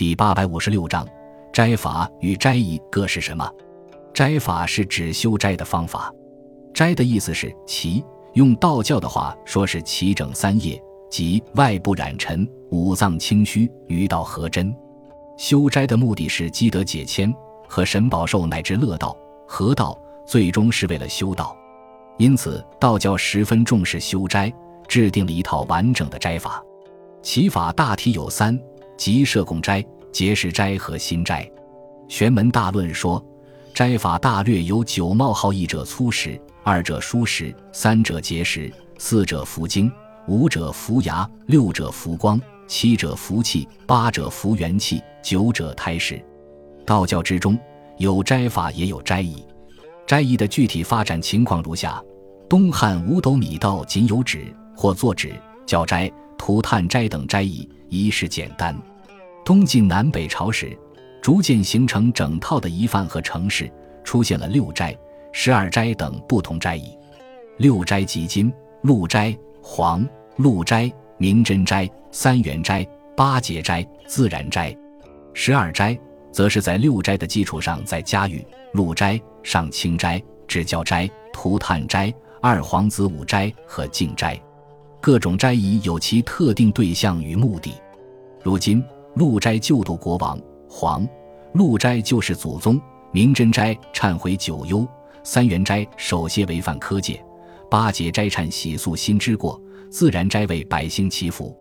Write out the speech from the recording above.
第八百五十六章，斋法与斋仪各是什么？斋法是指修斋的方法。斋的意思是齐，用道教的话说是齐整三业，即外部染尘，五脏清虚，与道合真。修斋的目的是积德解签，和神保寿乃至乐道、合道，最终是为了修道。因此，道教十分重视修斋，制定了一套完整的斋法。其法大体有三。即摄供斋、结食斋和心斋。玄门大论说，斋法大略有九冒号：一者粗食，二者疏食，三者节食，四者服精，五者服牙，六者服光，七者服气，八者服元气，九者胎食。道教之中有斋法，也有斋仪。斋仪的具体发展情况如下：东汉五斗米道仅有纸或作纸、教斋、涂炭斋等斋仪，仪式简单。东晋南北朝时，逐渐形成整套的仪范和程式，出现了六斋、十二斋等不同斋仪。六斋即金、鹿斋、黄、鹿斋、明真斋、三元斋、八节斋、自然斋；十二斋则是在六斋的基础上再加予鹿斋、上清斋、至教斋、涂炭斋、二皇子五斋和净斋。各种斋仪有其特定对象与目的。如今。鹿斋救度国王，黄鹿斋救世祖宗，明真斋忏悔九幽，三元斋首先违反科戒，八节斋忏洗素心之过，自然斋为百姓祈福。